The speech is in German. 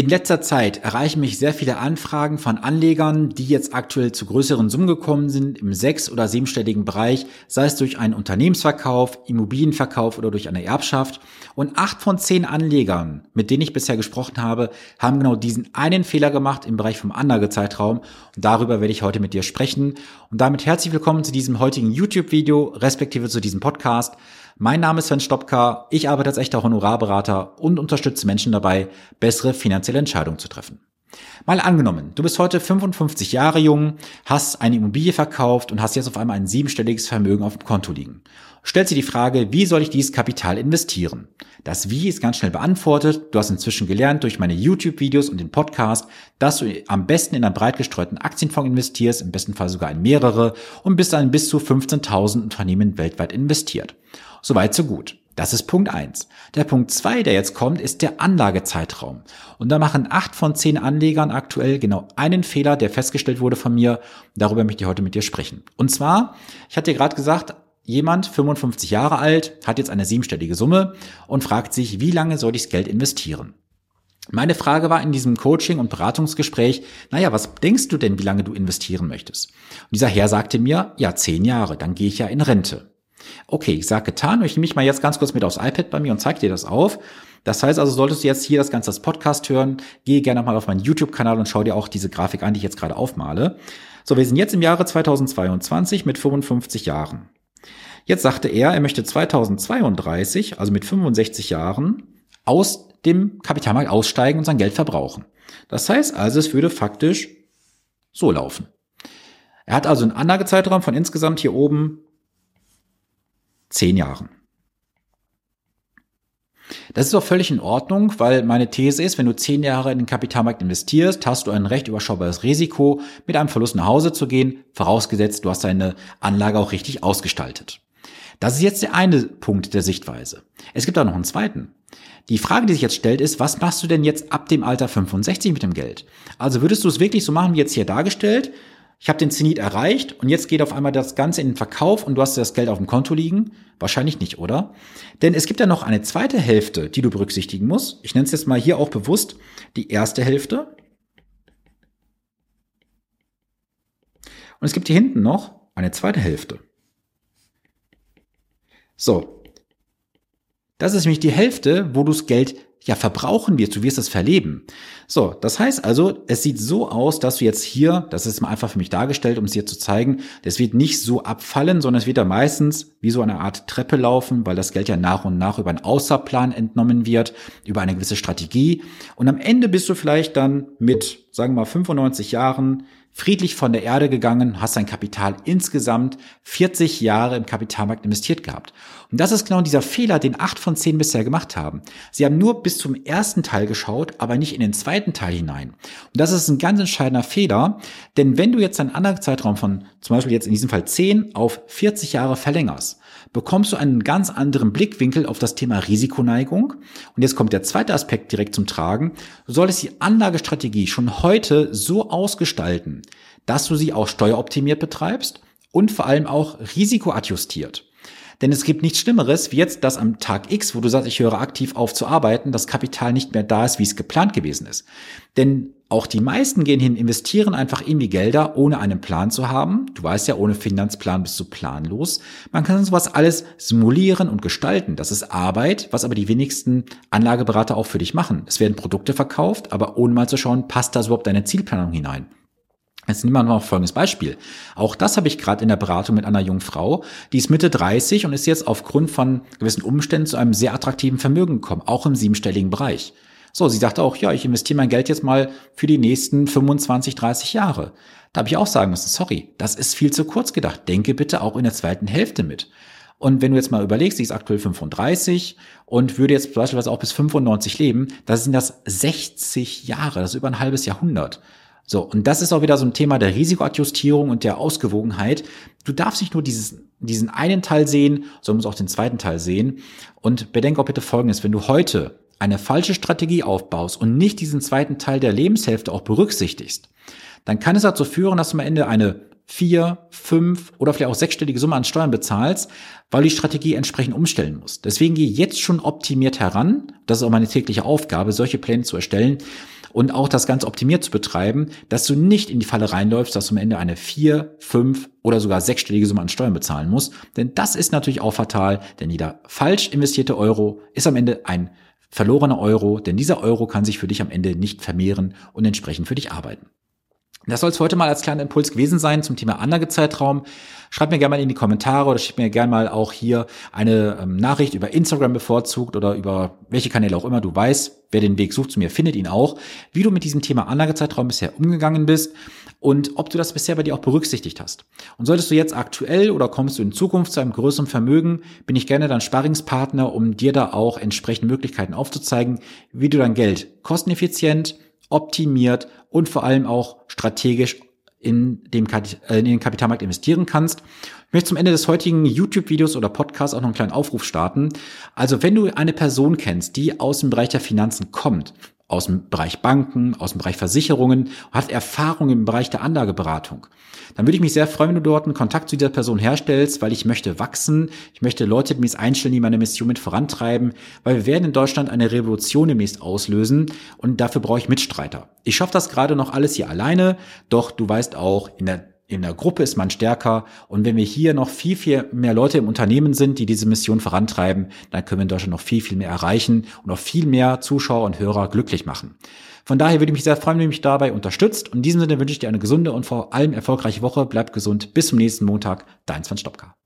In letzter Zeit erreichen mich sehr viele Anfragen von Anlegern, die jetzt aktuell zu größeren Summen gekommen sind, im sechs- oder siebenstelligen Bereich, sei es durch einen Unternehmensverkauf, Immobilienverkauf oder durch eine Erbschaft. Und acht von zehn Anlegern, mit denen ich bisher gesprochen habe, haben genau diesen einen Fehler gemacht im Bereich vom Anlagezeitraum. Und darüber werde ich heute mit dir sprechen. Und damit herzlich willkommen zu diesem heutigen YouTube-Video, respektive zu diesem Podcast. Mein Name ist Sven Stopka, ich arbeite als echter Honorarberater und unterstütze Menschen dabei, bessere finanzielle Entscheidungen zu treffen. Mal angenommen, du bist heute 55 Jahre jung, hast eine Immobilie verkauft und hast jetzt auf einmal ein siebenstelliges Vermögen auf dem Konto liegen. Stellst dir die Frage, wie soll ich dieses Kapital investieren? Das Wie ist ganz schnell beantwortet. Du hast inzwischen gelernt durch meine YouTube-Videos und den Podcast, dass du am besten in einen breit gestreuten Aktienfonds investierst, im besten Fall sogar in mehrere und bist dann bis zu 15.000 Unternehmen weltweit investiert. Soweit, so gut. Das ist Punkt eins. Der Punkt zwei, der jetzt kommt, ist der Anlagezeitraum. Und da machen acht von zehn Anlegern aktuell genau einen Fehler, der festgestellt wurde von mir. Darüber möchte ich heute mit dir sprechen. Und zwar, ich hatte dir gerade gesagt, jemand, 55 Jahre alt, hat jetzt eine siebenstellige Summe und fragt sich, wie lange soll ich das Geld investieren? Meine Frage war in diesem Coaching- und Beratungsgespräch, naja, was denkst du denn, wie lange du investieren möchtest? Und dieser Herr sagte mir, ja, zehn Jahre, dann gehe ich ja in Rente. Okay, ich sage getan. Ich nehme mich mal jetzt ganz kurz mit aufs iPad bei mir und zeige dir das auf. Das heißt also, solltest du jetzt hier das Ganze als Podcast hören, gehe gerne mal auf meinen YouTube-Kanal und schau dir auch diese Grafik an, die ich jetzt gerade aufmale. So, wir sind jetzt im Jahre 2022 mit 55 Jahren. Jetzt sagte er, er möchte 2032, also mit 65 Jahren, aus dem Kapitalmarkt aussteigen und sein Geld verbrauchen. Das heißt also, es würde faktisch so laufen. Er hat also einen Anlagezeitraum von insgesamt hier oben zehn Jahren. Das ist auch völlig in Ordnung, weil meine These ist, wenn du zehn Jahre in den Kapitalmarkt investierst, hast du ein recht überschaubares Risiko, mit einem Verlust nach Hause zu gehen, vorausgesetzt, du hast deine Anlage auch richtig ausgestaltet. Das ist jetzt der eine Punkt der Sichtweise. Es gibt auch noch einen zweiten. Die Frage, die sich jetzt stellt, ist, was machst du denn jetzt ab dem Alter 65 mit dem Geld? Also würdest du es wirklich so machen, wie jetzt hier dargestellt? Ich habe den Zenit erreicht und jetzt geht auf einmal das Ganze in den Verkauf und du hast das Geld auf dem Konto liegen? Wahrscheinlich nicht, oder? Denn es gibt ja noch eine zweite Hälfte, die du berücksichtigen musst. Ich nenne es jetzt mal hier auch bewusst die erste Hälfte. Und es gibt hier hinten noch eine zweite Hälfte. So. Das ist nämlich die Hälfte, wo du das Geld ja verbrauchen wirst, du wirst es verleben. So, das heißt also, es sieht so aus, dass du jetzt hier, das ist mal einfach für mich dargestellt, um es dir zu zeigen, das wird nicht so abfallen, sondern es wird da meistens wie so eine Art Treppe laufen, weil das Geld ja nach und nach über einen Außerplan entnommen wird, über eine gewisse Strategie. Und am Ende bist du vielleicht dann mit, sagen wir mal, 95 Jahren friedlich von der Erde gegangen, hast dein Kapital insgesamt 40 Jahre im Kapitalmarkt investiert gehabt. Und das ist genau dieser Fehler, den acht von zehn bisher gemacht haben. Sie haben nur bis zum ersten Teil geschaut, aber nicht in den zweiten Teil hinein. Und das ist ein ganz entscheidender Fehler, denn wenn du jetzt einen anderen Zeitraum von zum Beispiel jetzt in diesem Fall 10 auf 40 Jahre verlängerst, bekommst du einen ganz anderen Blickwinkel auf das Thema Risikoneigung. Und jetzt kommt der zweite Aspekt direkt zum Tragen. Du solltest die Anlagestrategie schon heute so ausgestalten, dass du sie auch steueroptimiert betreibst und vor allem auch risikoadjustiert. Denn es gibt nichts Schlimmeres, wie jetzt, dass am Tag X, wo du sagst, ich höre aktiv auf zu arbeiten, das Kapital nicht mehr da ist, wie es geplant gewesen ist. Denn auch die meisten gehen hin, investieren einfach in die Gelder, ohne einen Plan zu haben. Du weißt ja, ohne Finanzplan bist du planlos. Man kann sowas alles simulieren und gestalten. Das ist Arbeit, was aber die wenigsten Anlageberater auch für dich machen. Es werden Produkte verkauft, aber ohne mal zu schauen, passt das überhaupt deine Zielplanung hinein. Jetzt nehmen wir mal folgendes Beispiel. Auch das habe ich gerade in der Beratung mit einer jungen Frau, die ist Mitte 30 und ist jetzt aufgrund von gewissen Umständen zu einem sehr attraktiven Vermögen gekommen, auch im siebenstelligen Bereich. So, sie sagte auch, ja, ich investiere mein Geld jetzt mal für die nächsten 25, 30 Jahre. Da habe ich auch sagen müssen, sorry, das ist viel zu kurz gedacht. Denke bitte auch in der zweiten Hälfte mit. Und wenn du jetzt mal überlegst, sie ist aktuell 35 und würde jetzt beispielsweise auch bis 95 leben, da sind das 60 Jahre, das ist über ein halbes Jahrhundert. So, und das ist auch wieder so ein Thema der Risikoadjustierung und der Ausgewogenheit. Du darfst nicht nur dieses, diesen einen Teil sehen, sondern musst auch den zweiten Teil sehen. Und bedenke auch bitte Folgendes, wenn du heute eine falsche Strategie aufbaust und nicht diesen zweiten Teil der Lebenshälfte auch berücksichtigst, dann kann es dazu führen, dass du am Ende eine vier, fünf oder vielleicht auch sechsstellige Summe an Steuern bezahlst, weil du die Strategie entsprechend umstellen musst. Deswegen gehe jetzt schon optimiert heran. Das ist auch meine tägliche Aufgabe, solche Pläne zu erstellen. Und auch das Ganze optimiert zu betreiben, dass du nicht in die Falle reinläufst, dass du am Ende eine vier, fünf oder sogar sechsstellige Summe an Steuern bezahlen musst. Denn das ist natürlich auch fatal, denn jeder falsch investierte Euro ist am Ende ein verlorener Euro, denn dieser Euro kann sich für dich am Ende nicht vermehren und entsprechend für dich arbeiten. Das soll es heute mal als kleiner Impuls gewesen sein zum Thema Anlagezeitraum. Schreibt mir gerne mal in die Kommentare oder schickt mir gerne mal auch hier eine ähm, Nachricht über Instagram bevorzugt oder über welche Kanäle auch immer du weißt. Wer den Weg sucht zu mir, findet ihn auch. Wie du mit diesem Thema Anlagezeitraum bisher umgegangen bist und ob du das bisher bei dir auch berücksichtigt hast. Und solltest du jetzt aktuell oder kommst du in Zukunft zu einem größeren Vermögen, bin ich gerne dein Sparringspartner, um dir da auch entsprechende Möglichkeiten aufzuzeigen, wie du dein Geld kosteneffizient optimiert und vor allem auch strategisch in, dem, äh, in den Kapitalmarkt investieren kannst. Ich möchte zum Ende des heutigen YouTube-Videos oder Podcasts auch noch einen kleinen Aufruf starten. Also wenn du eine Person kennst, die aus dem Bereich der Finanzen kommt aus dem Bereich Banken, aus dem Bereich Versicherungen, hat Erfahrung im Bereich der Anlageberatung. Dann würde ich mich sehr freuen, wenn du dort einen Kontakt zu dieser Person herstellst, weil ich möchte wachsen, ich möchte Leute demnächst einstellen, die meine Mission mit vorantreiben, weil wir werden in Deutschland eine Revolution demnächst auslösen und dafür brauche ich Mitstreiter. Ich schaffe das gerade noch alles hier alleine, doch du weißt auch, in der in der Gruppe ist man stärker. Und wenn wir hier noch viel, viel mehr Leute im Unternehmen sind, die diese Mission vorantreiben, dann können wir in Deutschland noch viel, viel mehr erreichen und noch viel mehr Zuschauer und Hörer glücklich machen. Von daher würde ich mich sehr freuen, wenn du mich dabei unterstützt. Und in diesem Sinne wünsche ich dir eine gesunde und vor allem erfolgreiche Woche. Bleib gesund. Bis zum nächsten Montag. Dein Sven Stopka.